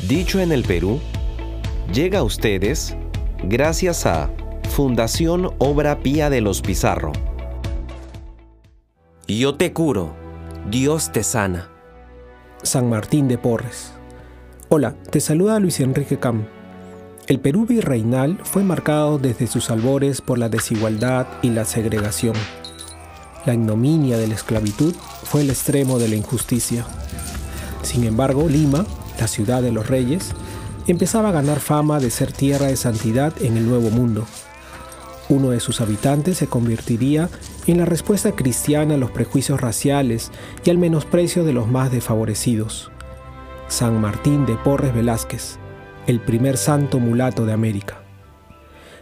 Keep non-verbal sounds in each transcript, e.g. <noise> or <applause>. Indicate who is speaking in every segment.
Speaker 1: Dicho en el Perú, llega a ustedes gracias a Fundación Obra Pía de los Pizarro. Yo te curo, Dios te sana.
Speaker 2: San Martín de Porres. Hola, te saluda Luis Enrique Cam. El Perú virreinal fue marcado desde sus albores por la desigualdad y la segregación. La ignominia de la esclavitud fue el extremo de la injusticia. Sin embargo, Lima, la ciudad de los reyes, empezaba a ganar fama de ser tierra de santidad en el Nuevo Mundo. Uno de sus habitantes se convertiría en la respuesta cristiana a los prejuicios raciales y al menosprecio de los más desfavorecidos. San Martín de Porres Velázquez, el primer santo mulato de América.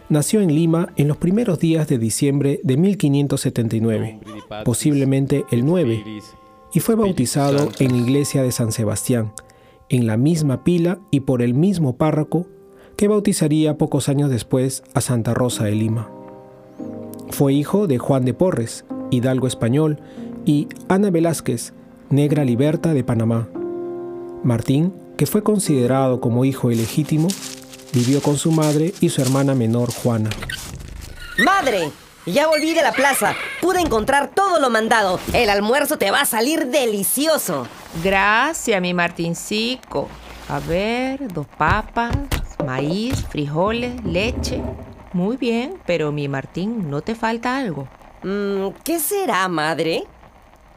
Speaker 2: Nació en Lima en los primeros días de diciembre de 1579, posiblemente el 9, y fue bautizado en la iglesia de San Sebastián, en la misma pila y por el mismo párroco que bautizaría pocos años después a Santa Rosa de Lima. Fue hijo de Juan de Porres, hidalgo español, y Ana Velázquez, negra liberta de Panamá. Martín, que fue considerado como hijo ilegítimo, vivió con su madre y su hermana menor Juana.
Speaker 3: ¡Madre! Ya volví de la plaza. Pude encontrar todo lo mandado. El almuerzo te va a salir delicioso.
Speaker 4: Gracias, mi Martincico. A ver, dos papas, maíz, frijoles, leche. Muy bien, pero mi Martín, ¿no te falta algo?
Speaker 3: Mm, ¿Qué será, madre?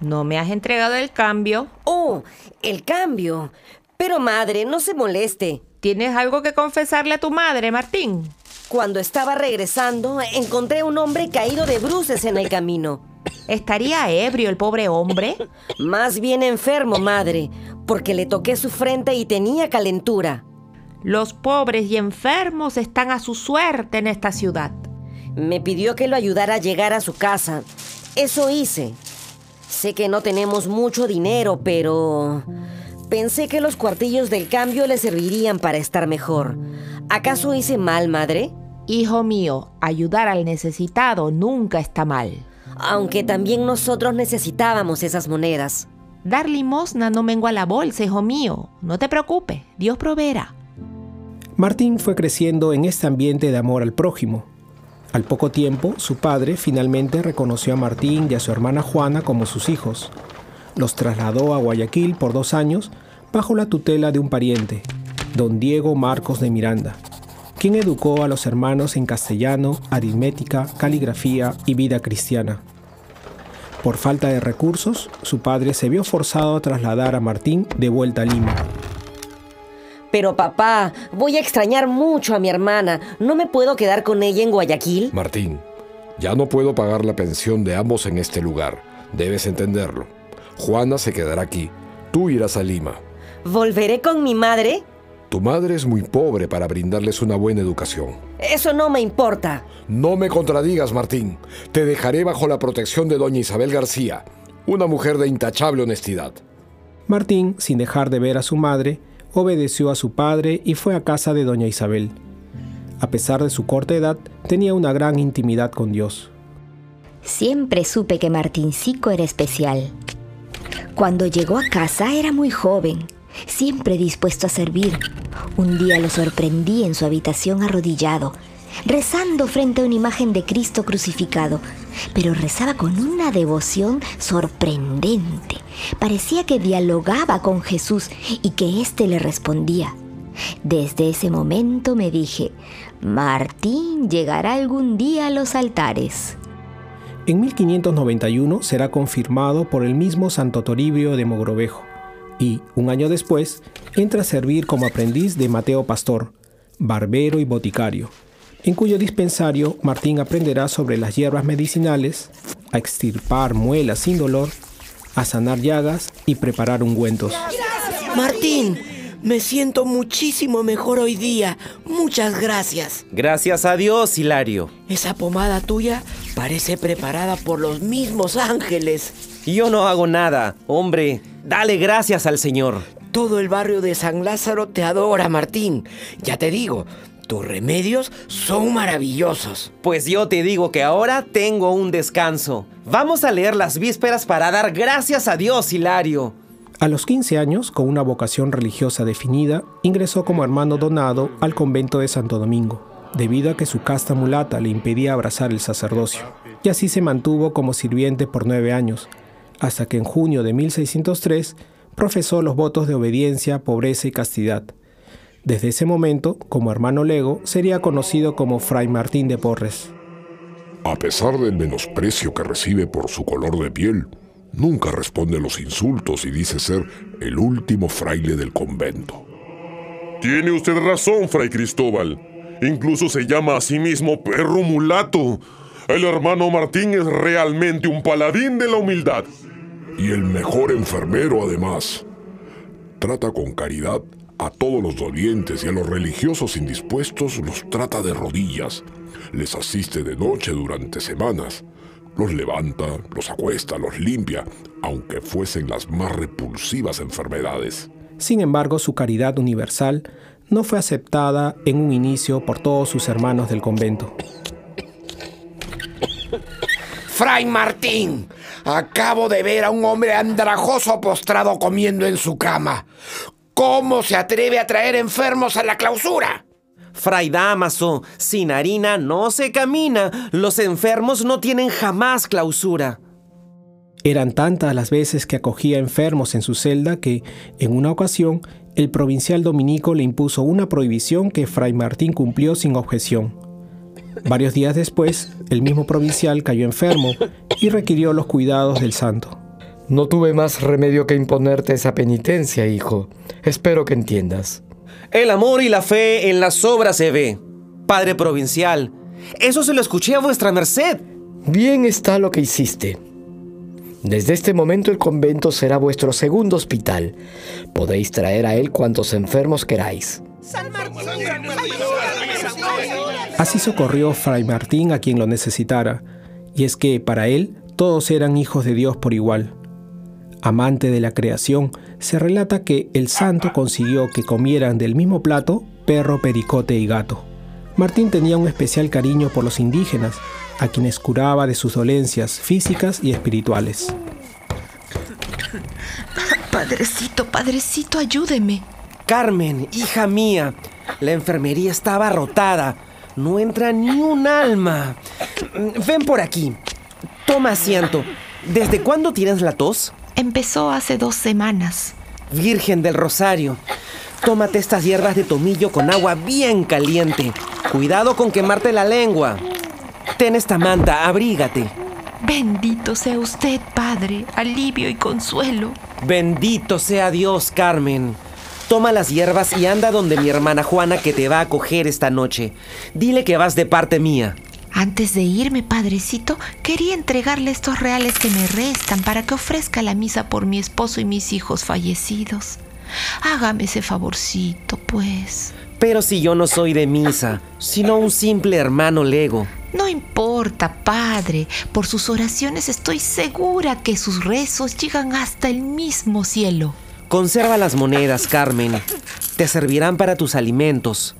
Speaker 4: ¿No me has entregado el cambio?
Speaker 3: Oh, el cambio. Pero madre, no se moleste.
Speaker 4: ¿Tienes algo que confesarle a tu madre, Martín?
Speaker 3: Cuando estaba regresando, encontré un hombre caído de bruces en el camino.
Speaker 4: ¿Estaría ebrio el pobre hombre? <laughs>
Speaker 3: Más bien enfermo, madre, porque le toqué su frente y tenía calentura.
Speaker 4: Los pobres y enfermos están a su suerte en esta ciudad.
Speaker 3: Me pidió que lo ayudara a llegar a su casa. Eso hice. Sé que no tenemos mucho dinero, pero... Pensé que los cuartillos del cambio le servirían para estar mejor. ¿Acaso hice mal, madre?
Speaker 4: Hijo mío, ayudar al necesitado nunca está mal.
Speaker 3: Aunque también nosotros necesitábamos esas monedas.
Speaker 4: Dar limosna no mengua la bolsa, hijo mío. No te preocupes, Dios proveerá.
Speaker 2: Martín fue creciendo en este ambiente de amor al prójimo. Al poco tiempo, su padre finalmente reconoció a Martín y a su hermana Juana como sus hijos. Los trasladó a Guayaquil por dos años bajo la tutela de un pariente, don Diego Marcos de Miranda, quien educó a los hermanos en castellano, aritmética, caligrafía y vida cristiana. Por falta de recursos, su padre se vio forzado a trasladar a Martín de vuelta a Lima.
Speaker 3: Pero papá, voy a extrañar mucho a mi hermana. ¿No me puedo quedar con ella en Guayaquil?
Speaker 5: Martín, ya no puedo pagar la pensión de ambos en este lugar. Debes entenderlo. Juana se quedará aquí. Tú irás a Lima.
Speaker 3: ¿Volveré con mi madre?
Speaker 5: Tu madre es muy pobre para brindarles una buena educación.
Speaker 3: Eso no me importa.
Speaker 5: No me contradigas, Martín. Te dejaré bajo la protección de doña Isabel García, una mujer de intachable honestidad.
Speaker 2: Martín, sin dejar de ver a su madre, obedeció a su padre y fue a casa de doña Isabel. A pesar de su corta edad, tenía una gran intimidad con Dios.
Speaker 6: Siempre supe que Martincico era especial. Cuando llegó a casa era muy joven, siempre dispuesto a servir. Un día lo sorprendí en su habitación arrodillado, rezando frente a una imagen de Cristo crucificado, pero rezaba con una devoción sorprendente. Parecía que dialogaba con Jesús y que éste le respondía. Desde ese momento me dije, Martín llegará algún día a los altares.
Speaker 2: En 1591 será confirmado por el mismo Santo Toribio de Mogrovejo y, un año después, entra a servir como aprendiz de Mateo Pastor, barbero y boticario, en cuyo dispensario Martín aprenderá sobre las hierbas medicinales, a extirpar muelas sin dolor, a sanar llagas y preparar ungüentos.
Speaker 7: Martín, me siento muchísimo mejor hoy día. Muchas gracias.
Speaker 1: Gracias a Dios, Hilario.
Speaker 7: Esa pomada tuya parece preparada por los mismos ángeles.
Speaker 1: Yo no hago nada. Hombre, dale gracias al Señor.
Speaker 7: Todo el barrio de San Lázaro te adora, Martín. Ya te digo, tus remedios son maravillosos.
Speaker 1: Pues yo te digo que ahora tengo un descanso. Vamos a leer las vísperas para dar gracias a Dios, Hilario.
Speaker 2: A los 15 años, con una vocación religiosa definida, ingresó como hermano donado al convento de Santo Domingo, debido a que su casta mulata le impedía abrazar el sacerdocio, y así se mantuvo como sirviente por nueve años, hasta que en junio de 1603 profesó los votos de obediencia, pobreza y castidad. Desde ese momento, como hermano lego, sería conocido como Fray Martín de Porres.
Speaker 5: A pesar del menosprecio que recibe por su color de piel, Nunca responde los insultos y dice ser el último fraile del convento.
Speaker 8: Tiene usted razón, fray Cristóbal. Incluso se llama a sí mismo perro mulato. El hermano Martín es realmente un paladín de la humildad.
Speaker 5: Y el mejor enfermero además. Trata con caridad a todos los dolientes y a los religiosos indispuestos los trata de rodillas. Les asiste de noche durante semanas los levanta, los acuesta, los limpia, aunque fuesen las más repulsivas enfermedades.
Speaker 2: Sin embargo, su caridad universal no fue aceptada en un inicio por todos sus hermanos del convento.
Speaker 7: Fray Martín, acabo de ver a un hombre andrajoso postrado comiendo en su cama. ¿Cómo se atreve a traer enfermos a la clausura?
Speaker 1: Fray Damaso, sin harina no se camina. Los enfermos no tienen jamás clausura.
Speaker 2: Eran tantas las veces que acogía enfermos en su celda que, en una ocasión, el provincial dominico le impuso una prohibición que Fray Martín cumplió sin objeción. Varios días después, el mismo provincial cayó enfermo y requirió los cuidados del santo.
Speaker 9: No tuve más remedio que imponerte esa penitencia, hijo. Espero que entiendas.
Speaker 1: El amor y la fe en las obras se ve. Padre provincial, eso se lo escuché a vuestra merced.
Speaker 9: Bien está lo que hiciste. Desde este momento el convento será vuestro segundo hospital. Podéis traer a él cuantos enfermos queráis.
Speaker 2: Así socorrió Fray Martín a quien lo necesitara, y es que para él todos eran hijos de Dios por igual. Amante de la creación, se relata que el santo consiguió que comieran del mismo plato perro, pericote y gato. Martín tenía un especial cariño por los indígenas, a quienes curaba de sus dolencias físicas y espirituales.
Speaker 4: Padrecito, padrecito, ayúdeme.
Speaker 1: Carmen, hija mía, la enfermería estaba rotada. No entra ni un alma. Ven por aquí. Toma asiento. ¿Desde cuándo tienes la tos?
Speaker 4: Empezó hace dos semanas.
Speaker 1: Virgen del Rosario, tómate estas hierbas de tomillo con agua bien caliente. Cuidado con quemarte la lengua. Ten esta manta, abrígate.
Speaker 4: Bendito sea usted, Padre, alivio y consuelo.
Speaker 1: Bendito sea Dios, Carmen. Toma las hierbas y anda donde mi hermana Juana que te va a acoger esta noche. Dile que vas de parte mía.
Speaker 4: Antes de irme, padrecito, quería entregarle estos reales que me restan para que ofrezca la misa por mi esposo y mis hijos fallecidos. Hágame ese favorcito, pues.
Speaker 1: Pero si yo no soy de misa, sino un simple hermano lego.
Speaker 4: No importa, padre. Por sus oraciones estoy segura que sus rezos llegan hasta el mismo cielo.
Speaker 1: Conserva las monedas, Carmen. Te servirán para tus alimentos.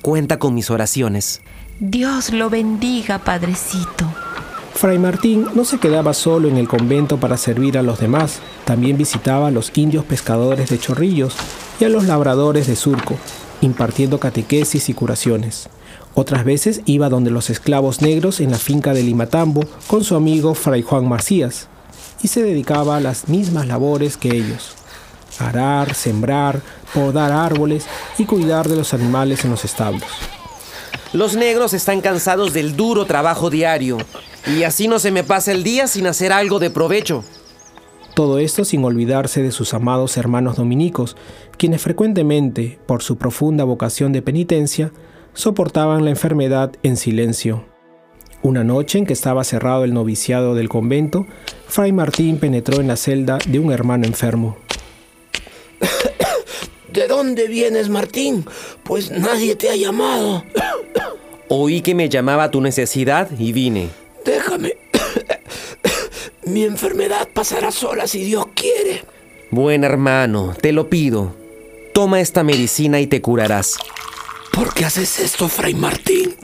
Speaker 1: Cuenta con mis oraciones.
Speaker 4: Dios lo bendiga, Padrecito.
Speaker 2: Fray Martín no se quedaba solo en el convento para servir a los demás, también visitaba a los indios pescadores de chorrillos y a los labradores de surco, impartiendo catequesis y curaciones. Otras veces iba donde los esclavos negros en la finca de Limatambo con su amigo Fray Juan Macías y se dedicaba a las mismas labores que ellos. Arar, sembrar, podar árboles y cuidar de los animales en los establos.
Speaker 1: Los negros están cansados del duro trabajo diario y así no se me pasa el día sin hacer algo de provecho.
Speaker 2: Todo esto sin olvidarse de sus amados hermanos dominicos, quienes frecuentemente, por su profunda vocación de penitencia, soportaban la enfermedad en silencio. Una noche en que estaba cerrado el noviciado del convento, Fray Martín penetró en la celda de un hermano enfermo.
Speaker 7: ¿De dónde vienes, Martín? Pues nadie te ha llamado. <coughs>
Speaker 1: Oí que me llamaba tu necesidad y vine.
Speaker 7: Déjame. <coughs> Mi enfermedad pasará sola si Dios quiere.
Speaker 1: Buen hermano, te lo pido. Toma esta medicina y te curarás.
Speaker 7: ¿Por qué haces esto, Fray Martín?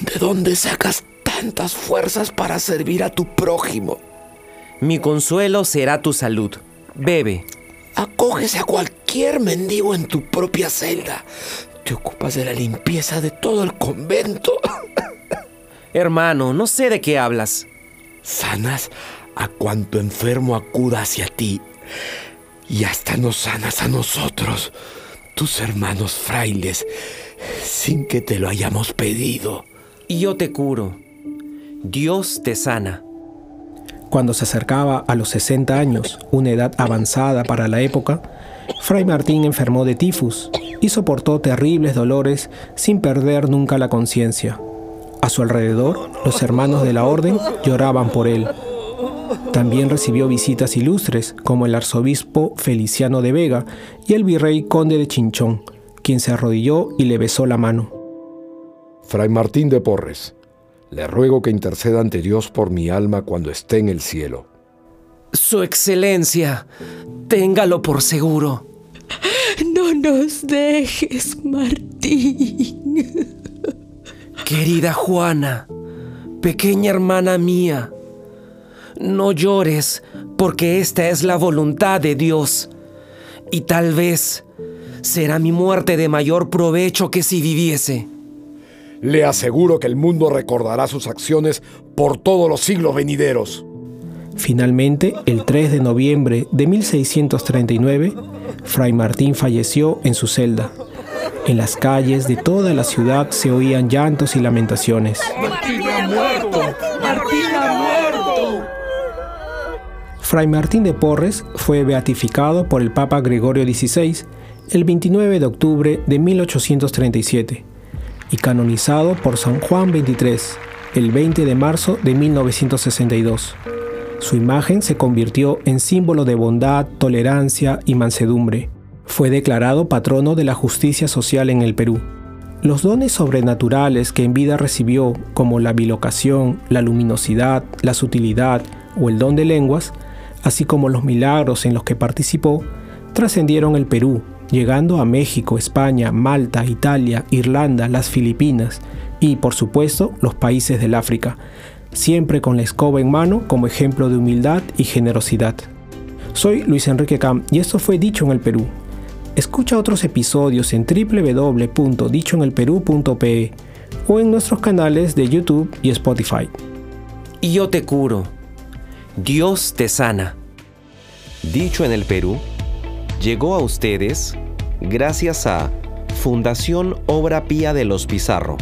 Speaker 7: ¿De dónde sacas tantas fuerzas para servir a tu prójimo?
Speaker 1: Mi consuelo será tu salud. Bebe.
Speaker 7: Acoges a cualquier mendigo en tu propia celda. Te ocupas de la limpieza de todo el convento. <laughs>
Speaker 1: Hermano, no sé de qué hablas.
Speaker 7: Sanas a cuanto enfermo acuda hacia ti. Y hasta nos sanas a nosotros, tus hermanos frailes, sin que te lo hayamos pedido.
Speaker 1: Y yo te curo. Dios te sana.
Speaker 2: Cuando se acercaba a los 60 años, una edad avanzada para la época, Fray Martín enfermó de tifus y soportó terribles dolores sin perder nunca la conciencia. A su alrededor, los hermanos de la orden lloraban por él. También recibió visitas ilustres como el arzobispo Feliciano de Vega y el virrey conde de Chinchón, quien se arrodilló y le besó la mano.
Speaker 5: Fray Martín de Porres, le ruego que interceda ante Dios por mi alma cuando esté en el cielo.
Speaker 1: Su excelencia, téngalo por seguro.
Speaker 10: No nos dejes, Martín.
Speaker 1: Querida Juana, pequeña hermana mía, no llores porque esta es la voluntad de Dios y tal vez será mi muerte de mayor provecho que si viviese.
Speaker 5: Le aseguro que el mundo recordará sus acciones por todos los siglos venideros.
Speaker 2: Finalmente, el 3 de noviembre de 1639, Fray Martín falleció en su celda. En las calles de toda la ciudad se oían llantos y lamentaciones.
Speaker 10: ¡Martín ha muerto! ¡Martín ha muerto!
Speaker 2: Fray Martín de Porres fue beatificado por el Papa Gregorio XVI el 29 de octubre de 1837 y canonizado por San Juan XXIII el 20 de marzo de 1962. Su imagen se convirtió en símbolo de bondad, tolerancia y mansedumbre. Fue declarado patrono de la justicia social en el Perú. Los dones sobrenaturales que en vida recibió, como la bilocación, la luminosidad, la sutilidad o el don de lenguas, así como los milagros en los que participó, trascendieron el Perú, llegando a México, España, Malta, Italia, Irlanda, las Filipinas y, por supuesto, los países del África, siempre con la escoba en mano como ejemplo de humildad y generosidad. Soy Luis Enrique Cam y esto fue Dicho en el Perú. Escucha otros episodios en www.dichoenelperú.pe o en nuestros canales de YouTube y Spotify.
Speaker 1: Y yo te curo. Dios te sana. Dicho en el Perú, llegó a ustedes gracias a Fundación Obra Pía de los Pizarro